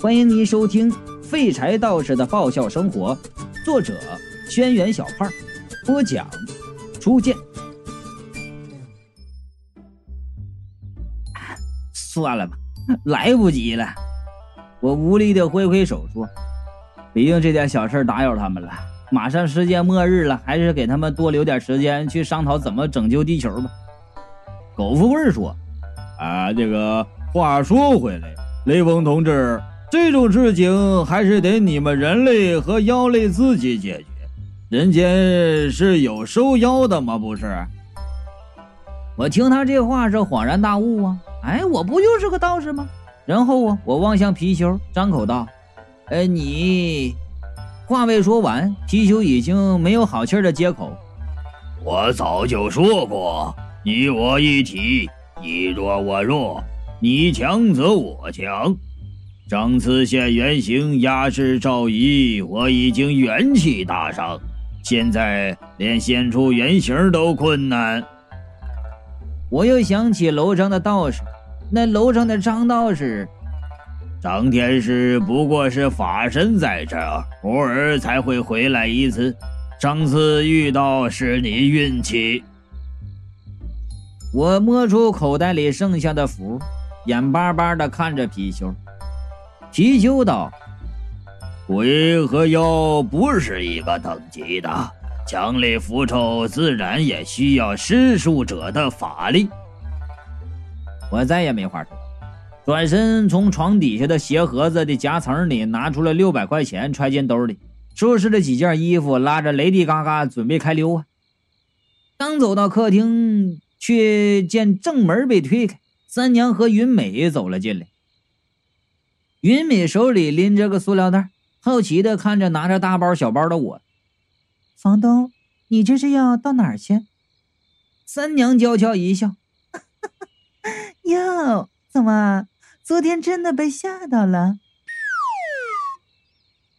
欢迎您收听《废柴道士的爆笑生活》，作者：轩辕小胖，播讲：初见。算了吧，来不及了。我无力的挥挥手说：“毕竟这点小事打扰他们了，马上世界末日了，还是给他们多留点时间去商讨怎么拯救地球吧。”苟富贵说：“啊，这个话说回来，雷锋同志。”这种事情还是得你们人类和妖类自己解决。人间是有收妖的吗？不是。我听他这话是恍然大悟啊！哎，我不就是个道士吗？然后啊，我望向貔貅，张口道：“哎，你……”话未说完，貔貅已经没有好气的接口：“我早就说过，你我一体，你弱我弱，你强则我强。”张次现原形压制赵仪，我已经元气大伤，现在连现出原形都困难。我又想起楼上的道士，那楼上的张道士，张天师不过是法身在这儿，偶尔才会回来一次。上次遇到是你运气。我摸出口袋里剩下的符，眼巴巴的看着貔貅。貔貅道：“鬼和妖不是一个等级的，强力符咒自然也需要施术者的法力。”我再也没话说，转身从床底下的鞋盒子的夹层里拿出了六百块钱，揣进兜里，收拾了几件衣服，拉着雷迪嘎嘎准备开溜啊！刚走到客厅，却见正门被推开，三娘和云美走了进来。云美手里拎着个塑料袋，好奇的看着拿着大包小包的我。房东，你这是要到哪儿去？三娘娇俏一笑：“ 哟，怎么昨天真的被吓到了？”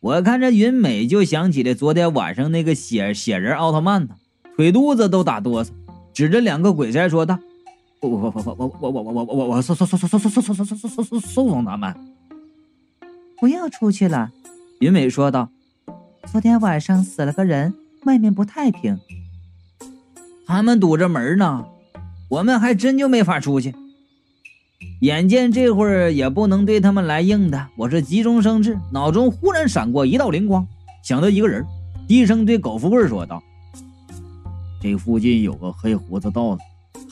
我看着云美，就想起了昨天晚上那个血血人奥特曼呢，腿肚子都打哆嗦，指着两个鬼差说道：“我我我我我我我我我我我送送送送送送送送送送送送送他们。”不要出去了，云美说道。昨天晚上死了个人，外面不太平。他们堵着门呢，我们还真就没法出去。眼见这会儿也不能对他们来硬的，我是急中生智，脑中忽然闪过一道灵光，想到一个人，低声对苟富贵说道：“这附近有个黑胡子道士，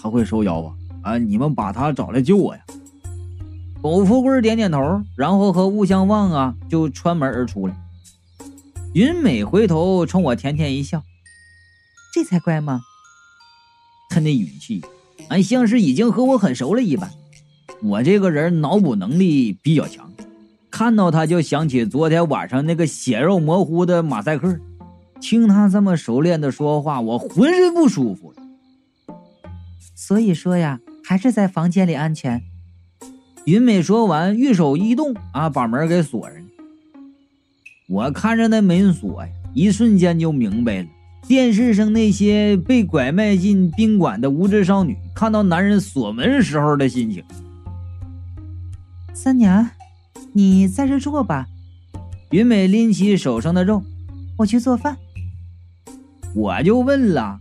他会收妖啊！啊，你们把他找来救我呀！”苟富贵点点头，然后和吴相望啊就穿门而出了。云美回头冲我甜甜一笑：“这才怪吗？”他那语气，俺像是已经和我很熟了一般。我这个人脑补能力比较强，看到他就想起昨天晚上那个血肉模糊的马赛克。听他这么熟练的说话，我浑身不舒服。所以说呀，还是在房间里安全。云美说完，玉手一动，啊，把门给锁上了。我看着那门锁呀，一瞬间就明白了电视上那些被拐卖进宾馆的无知少女看到男人锁门时候的心情。三娘，你在这坐吧。云美拎起手上的肉，我去做饭。我就问了，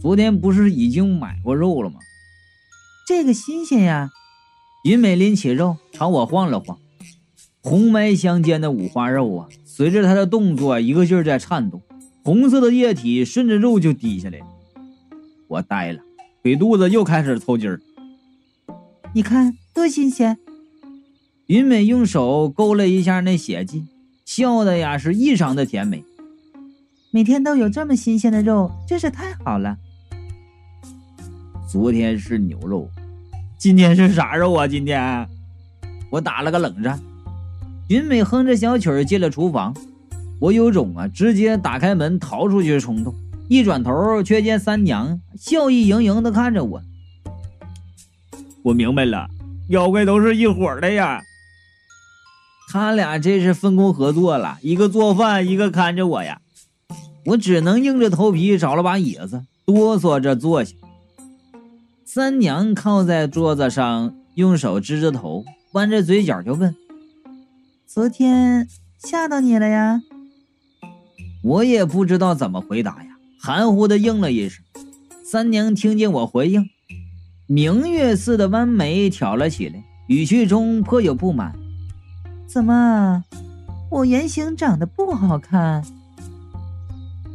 昨天不是已经买过肉了吗？这个新鲜呀！云美拎起肉朝我晃了晃，红白相间的五花肉啊，随着她的动作一个劲儿在颤动，红色的液体顺着肉就滴下来了。我呆了，腿肚子又开始抽筋儿。你看多新鲜！云美用手勾了一下那血迹，笑的呀是异常的甜美。每天都有这么新鲜的肉，真是太好了。昨天是牛肉，今天是啥肉啊？今天我打了个冷战。云美哼着小曲儿进了厨房，我有种啊直接打开门逃出去的冲动。一转头，却见三娘笑意盈盈的看着我。我明白了，妖怪都是一伙的呀。他俩这是分工合作了，一个做饭，一个看着我呀。我只能硬着头皮找了把椅子，哆嗦着坐下。三娘靠在桌子上，用手支着头，弯着嘴角就问：“昨天吓到你了呀？”我也不知道怎么回答呀，含糊的应了一声。三娘听见我回应，明月似的弯眉挑了起来，语气中颇有不满：“怎么，我原型长得不好看？”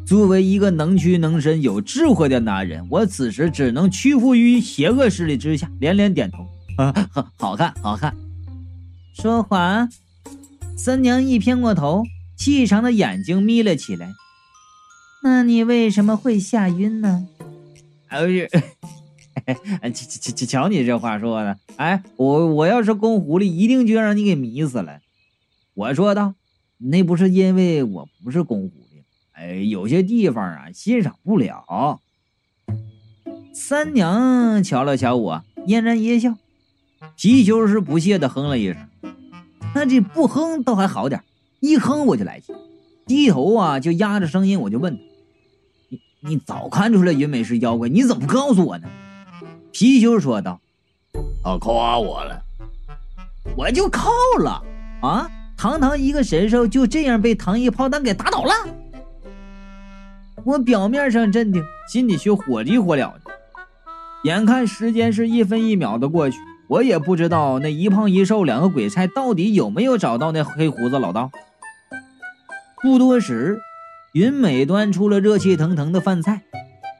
作为一个能屈能伸、有智慧的男人，我此时只能屈服于邪恶势力之下，连连点头：“啊，好，看，好看。”说话，三娘一偏过头。细长的眼睛眯了起来。那你为什么会吓晕呢？哎呦，瞧瞧瞧你这话说的！哎，我我要是公狐狸，一定就让你给迷死了。我说道：“那不是因为我不是公狐狸，哎，有些地方啊欣赏不了。”三娘瞧了瞧我，嫣然一笑。皮球是不屑的哼了一声。那这不哼倒还好点。一哼我就来气，低头啊就压着声音我就问他：“你你早看出来云美是妖怪，你怎么不告诉我呢？”貔貅说道：“他夸我了，我就靠了啊！堂堂一个神兽就这样被糖衣炮弹给打倒了。”我表面上镇定，心里却火急火燎的。眼看时间是一分一秒的过去，我也不知道那一胖一瘦两个鬼差到底有没有找到那黑胡子老道。不多时，云美端出了热气腾腾的饭菜，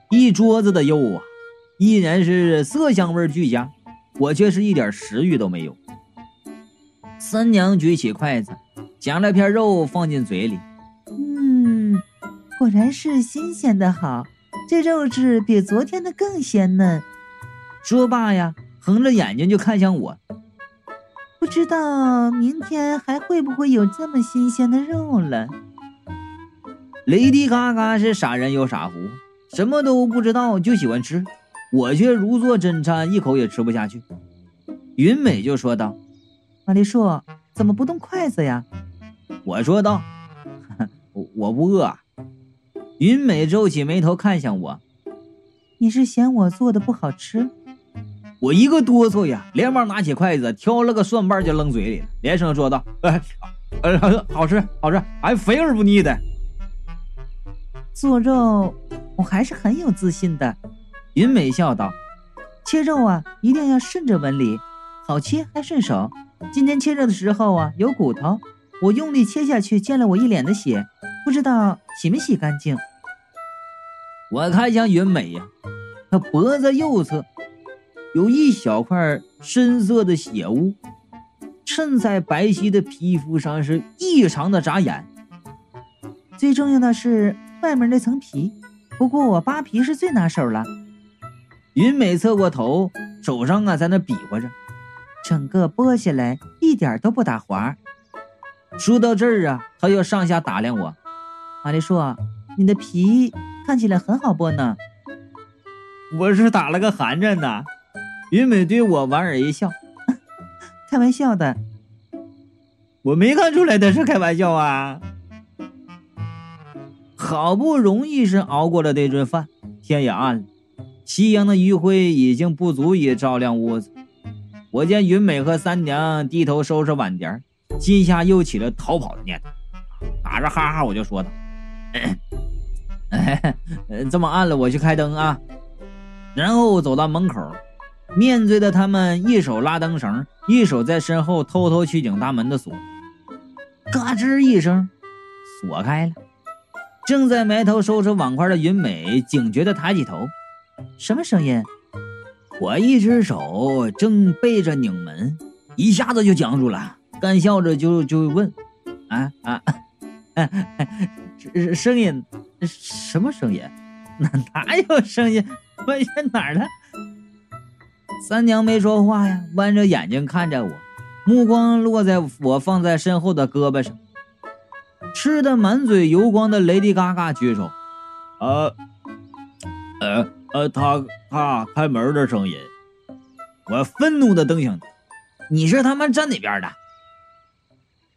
一桌子的肉啊，依然是色香味俱佳，我却是一点食欲都没有。三娘举起筷子，夹了片肉放进嘴里，果然是新鲜的好，这肉质比昨天的更鲜嫩。说罢呀，横着眼睛就看向我，不知道明天还会不会有这么新鲜的肉了。雷迪嘎嘎是傻人有傻福，什么都不知道就喜欢吃，我却如坐针毡，一口也吃不下去。云美就说道：“玛丽树，怎么不动筷子呀？”我说道：“ 我我不饿。”云美皱起眉头看向我：“你是嫌我做的不好吃？”我一个哆嗦呀，连忙拿起筷子挑了个蒜瓣就扔嘴里了，连声说道：“哎，呃，好吃，好吃，还肥而不腻的。”做肉，我还是很有自信的。云美笑道：“切肉啊，一定要顺着纹理，好切还顺手。今天切肉的时候啊，有骨头，我用力切下去，溅了我一脸的血，不知道洗没洗干净。”我看向云美呀，她脖子右侧有一小块深色的血污，衬在白皙的皮肤上是异常的扎眼。最重要的是。外面那层皮，不过我扒皮是最拿手了。云美侧过头，手上啊在那比划着，整个剥下来一点都不打滑。说到这儿啊，她又上下打量我。玛丽说：“你的皮看起来很好剥呢。”我是打了个寒颤呢。云美对我莞尔一笑：“ 开玩笑的。”我没看出来的是开玩笑啊。好不容易是熬过了这顿饭，天也暗了，夕阳的余晖已经不足以照亮屋子。我见云美和三娘低头收拾碗碟，心下又起了逃跑的念头，打着哈哈我就说道：“ 这么暗了，我去开灯啊。”然后走到门口，面对着他们，一手拉灯绳，一手在身后偷偷去拧大门的锁，嘎吱一声，锁开了。正在埋头收拾碗筷的云美警觉地抬起头，什么声音？我一只手正背着拧门，一下子就僵住了，干笑着就就问：“啊啊，声音什么声音？哪哪有声音？问下哪儿了？”三娘没说话呀，弯着眼睛看着我，目光落在我放在身后的胳膊上。吃的满嘴油光的雷迪嘎嘎举手，呃，呃呃，他他开门的声音。我愤怒的瞪向他：“你是他妈站哪边的？”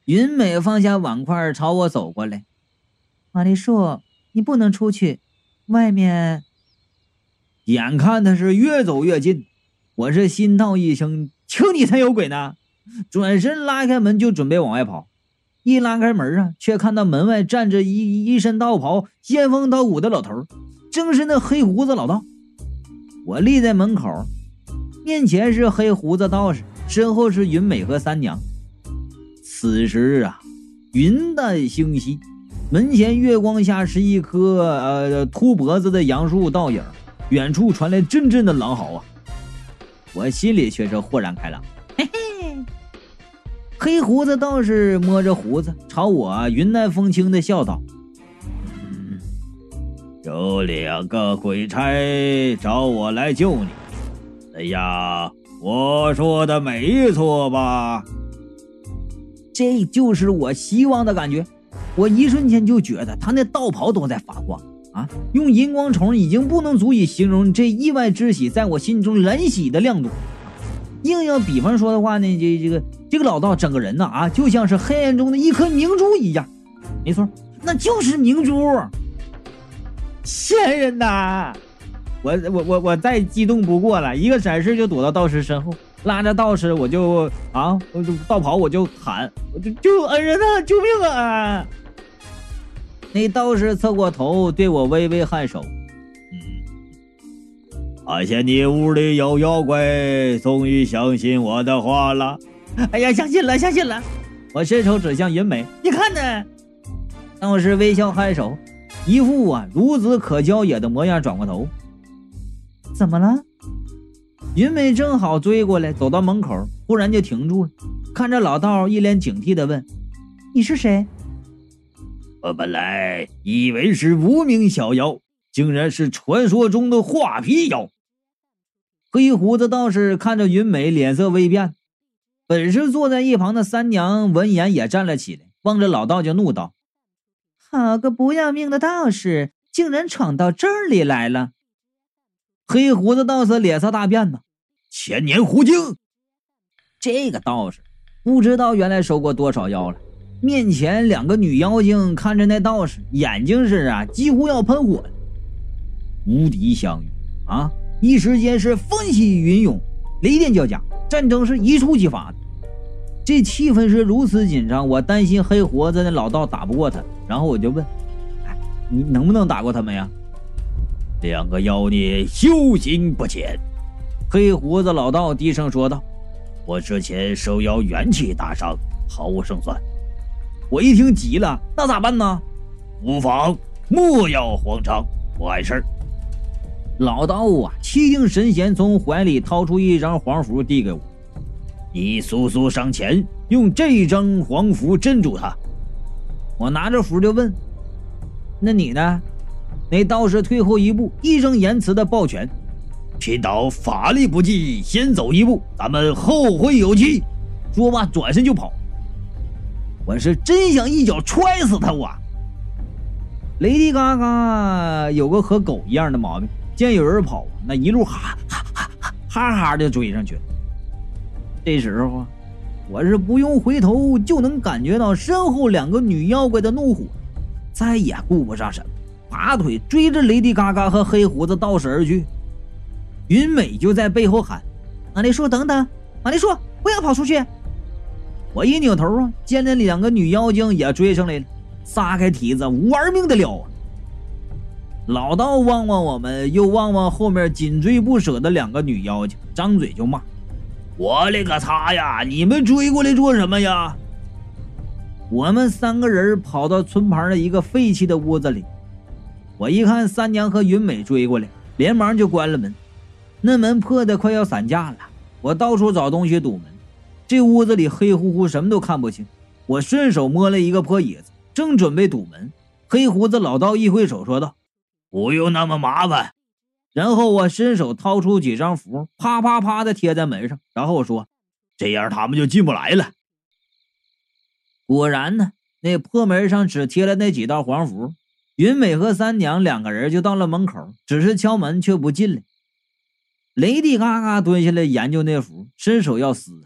云美放下碗筷，朝我走过来。玛丽树，你不能出去，外面。眼看他是越走越近，我是心道一声：“就你才有鬼呢！”转身拉开门就准备往外跑。一拉开门啊，却看到门外站着一一身道袍、仙风道骨的老头，正是那黑胡子老道。我立在门口，面前是黑胡子道士，身后是云美和三娘。此时啊，云淡星稀，门前月光下是一棵呃秃脖子的杨树倒影，远处传来阵阵的狼嚎啊！我心里却是豁然开朗，嘿嘿。黑胡子道士摸着胡子，朝我云淡风轻的笑道：“，有两个鬼差找我来救你，哎呀，我说的没错吧？”这就是我希望的感觉。我一瞬间就觉得他那道袍都在发光啊！用荧光虫已经不能足以形容这意外之喜在我心中燃起的亮度。硬要比方说的话呢，这这个这个老道整个人呢啊，就像是黑暗中的一颗明珠一样。没错，那就是明珠。仙人呐！我我我我再激动不过了，一个闪身就躲到道士身后。拉着道士，我就啊，我就道袍，我就喊，我就救恩人呐，救命啊！那道士侧过头对我微微颔首，嗯，发现你屋里有妖怪，终于相信我的话了。哎呀，相信了，相信了！我伸手指向云美，你看呢？道士微笑颔首，一副啊孺子可教也的模样，转过头，怎么了？云美正好追过来，走到门口，忽然就停住了，看着老道，一脸警惕地问：“你是谁？”我本来以为是无名小妖，竟然是传说中的画皮妖。黑胡子道士看着云美，脸色微变。本是坐在一旁的三娘闻言也站了起来，望着老道就怒道：“好个不要命的道士，竟然闯到这里来了！”黑胡子道士脸色大变呐，千年狐精！这个道士不知道原来收过多少妖了。面前两个女妖精看着那道士，眼睛是啊，几乎要喷火了。无敌相遇啊！一时间是风起云涌，雷电交加，战争是一触即发的。这气氛是如此紧张，我担心黑胡子那老道打不过他，然后我就问：“哎，你能不能打过他们呀？”两个妖孽修行不浅，黑胡子老道低声说道：“我之前受妖元气大伤，毫无胜算。”我一听急了，那咋办呢？无妨，莫要慌张，不碍事儿。老道啊，气定神闲，从怀里掏出一张黄符递给我：“你速速上前，用这张黄符镇住他。”我拿着符就问：“那你呢？”那道士退后一步，义正言辞的抱拳：“贫道法力不济，先走一步，咱们后会有期。”说罢转身就跑。我是真想一脚踹死他！我雷迪嘎嘎有个和狗一样的毛病，见有人跑，那一路哈哈哈哈哈哈的追上去。这时候啊，我是不用回头就能感觉到身后两个女妖怪的怒火，再也顾不上什么。拔腿追着雷迪嘎嘎和黑胡子道士而去，云美就在背后喊：“玛丽说，等等，玛丽说，不要跑出去！”我一扭头啊，见那两个女妖精也追上来了，撒开蹄子玩命的撩啊！老道望望我们，又望望后面紧追不舍的两个女妖精，张嘴就骂：“我勒个擦呀！你们追过来做什么呀？”我们三个人跑到村旁的一个废弃的屋子里。我一看三娘和云美追过来，连忙就关了门。那门破的快要散架了，我到处找东西堵门。这屋子里黑乎乎，什么都看不清。我顺手摸了一个破椅子，正准备堵门，黑胡子老道一挥手说道：“不用那么麻烦。”然后我伸手掏出几张符，啪啪啪的贴在门上。然后我说：“这样他们就进不来了。”果然呢，那破门上只贴了那几道黄符。云美和三娘两个人就到了门口，只是敲门却不进来。雷迪嘎嘎蹲下来研究那符，伸手要撕，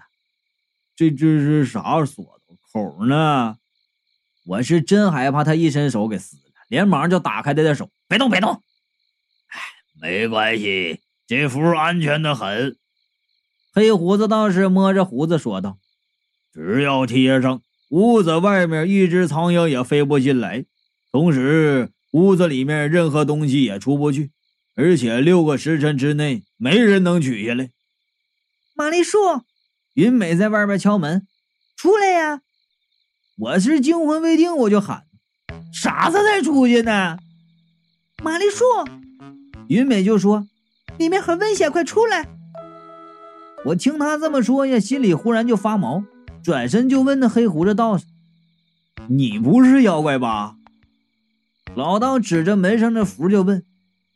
这这是啥锁头口呢？我是真害怕他一伸手给撕了，连忙就打开他的手，别动别动。哎，没关系，这符安全的很。黑胡子道士摸着胡子说道：“只要贴上，屋子外面一只苍蝇也飞不进来，同时屋子里面任何东西也出不去，而且六个时辰之内没人能取下来。玛丽树，云美在外面敲门，出来呀！我是惊魂未定，我就喊：“啥子才出去呢？”玛丽树，云美就说：“里面很危险，快出来！”我听他这么说呀，心里忽然就发毛，转身就问那黑胡子道士：“你不是妖怪吧？”老道指着门上的符就问：“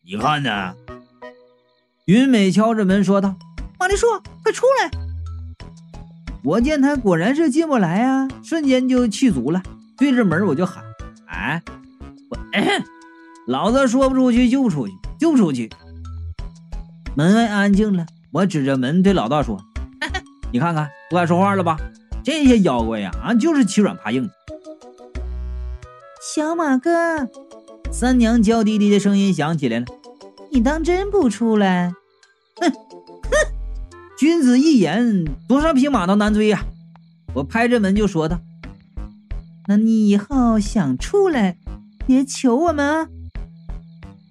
你看呢？”云美敲着门说道。玛丽说：“快出来！”我见他果然是进不来啊，瞬间就气足了，对着门我就喊：“哎，我 老子说不出去就不出去，就不出去！”门外安静了，我指着门对老道说：“ 你看看，不敢说话了吧？这些妖怪呀，啊，就是欺软怕硬。”小马哥，三娘娇滴滴的声音响起来了：“你当真不出来？”哼哼。君子一言，多少匹马都难追呀！我拍着门就说道：“那你以后想出来，别求我们啊！”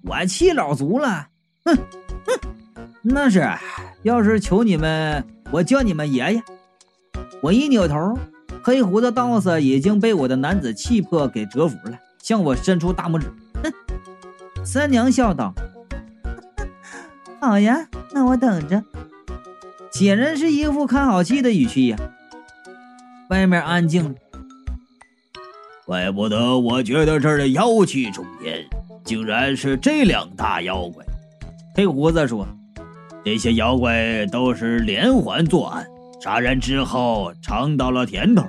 我气老足了，哼哼，那是，要是求你们，我叫你们爷爷。我一扭头，黑胡子道士已经被我的男子气魄给折服了，向我伸出大拇指。三娘笑道：“ 好呀，那我等着。”显然是一副看好戏的语气呀。外面安静了，怪不得我觉得这儿的妖气冲天，竟然是这两大妖怪。黑胡子说：“这些妖怪都是连环作案，杀人之后尝到了甜头，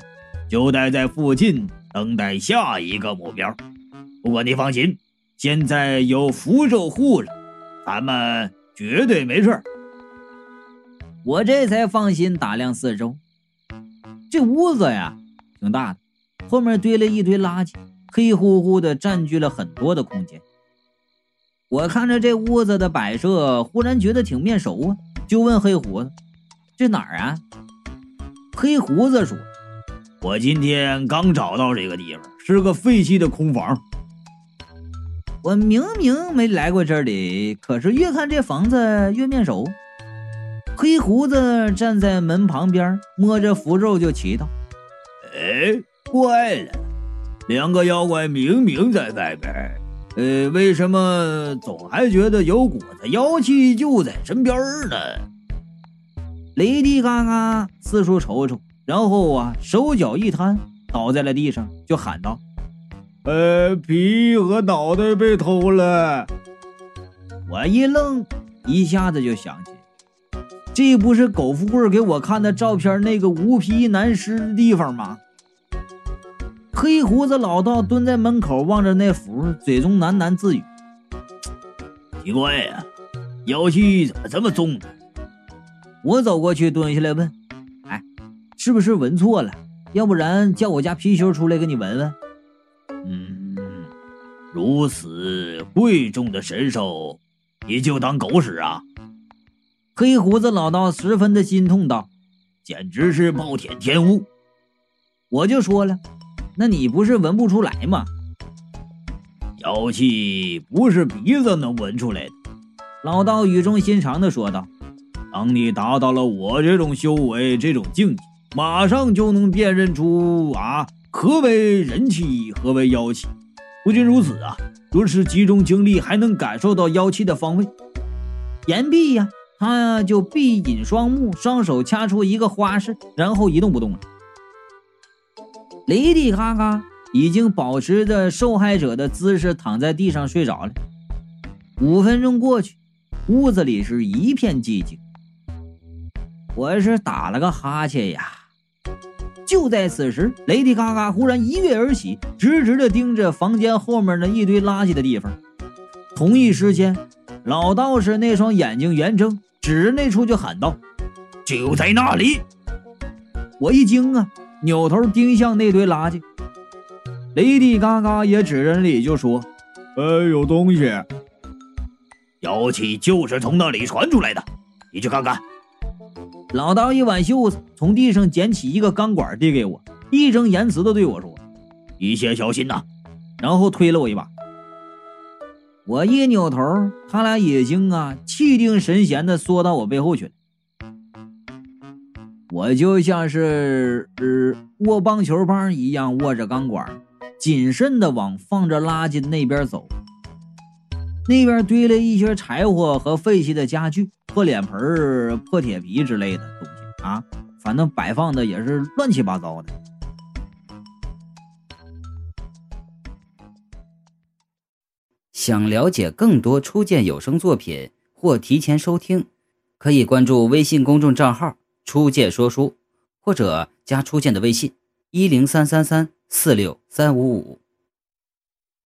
就待在附近等待下一个目标。不过你放心，现在有符咒护着，咱们绝对没事。”我这才放心打量四周，这屋子呀挺大的，后面堆了一堆垃圾，黑乎乎的，占据了很多的空间。我看着这屋子的摆设，忽然觉得挺面熟啊，就问黑胡子：“这哪儿啊？”黑胡子说：“我今天刚找到这个地方，是个废弃的空房。我明明没来过这里，可是越看这房子越面熟。”黑胡子站在门旁边，摸着符咒就祈祷：“哎，怪了，两个妖怪明明在外边，呃，为什么总还觉得有股子妖气就在身边呢？”雷迪嘎嘎四处瞅瞅，然后啊，手脚一摊，倒在了地上，就喊道：“呃，皮和脑袋被偷了。”我一愣，一下子就想起。这不是苟富贵给我看的照片那个无皮男尸的地方吗？黑胡子老道蹲在门口望着那符，嘴中喃喃自语：“奇怪呀，妖气怎么这么重呢？”我走过去蹲下来问：“哎，是不是闻错了？要不然叫我家貔貅出来给你闻闻。”嗯，如此贵重的神兽，你就当狗屎啊？黑胡子老道十分的心痛道：“简直是暴殄天物！”我就说了：“那你不是闻不出来吗？”妖气不是鼻子能闻出来的。老道语重心长的说道：“当你达到了我这种修为、这种境界，马上就能辨认出啊，何为人气，何为妖气。不仅如此啊，若是集中精力，还能感受到妖气的方位。言毕呀。”他就闭紧双目，双手掐出一个花式，然后一动不动了。雷迪嘎嘎已经保持着受害者的姿势躺在地上睡着了。五分钟过去，屋子里是一片寂静。我是打了个哈欠呀。就在此时，雷迪嘎嘎忽然一跃而起，直直的盯着房间后面那一堆垃圾的地方。同一时间，老道士那双眼睛圆睁。指着那处就喊道：“就在那里！”我一惊啊，扭头盯向那堆垃圾。雷迪嘎嘎也指着那里就说：“呃，有东西，妖气就是从那里传出来的，你去看看。”老道一挽袖子，从地上捡起一个钢管递给我，义正言辞的对我说：“一切小心呐！”然后推了我一把。我一扭头，他俩已经啊气定神闲的缩到我背后去了。我就像是呃握棒球棒一样握着钢管，谨慎的往放着垃圾的那边走。那边堆了一些柴火和废弃的家具、破脸盆、破铁皮之类的东西啊，反正摆放的也是乱七八糟的。想了解更多初见有声作品或提前收听，可以关注微信公众账号“初见说书”，或者加初见的微信：一零三三三四六三五五。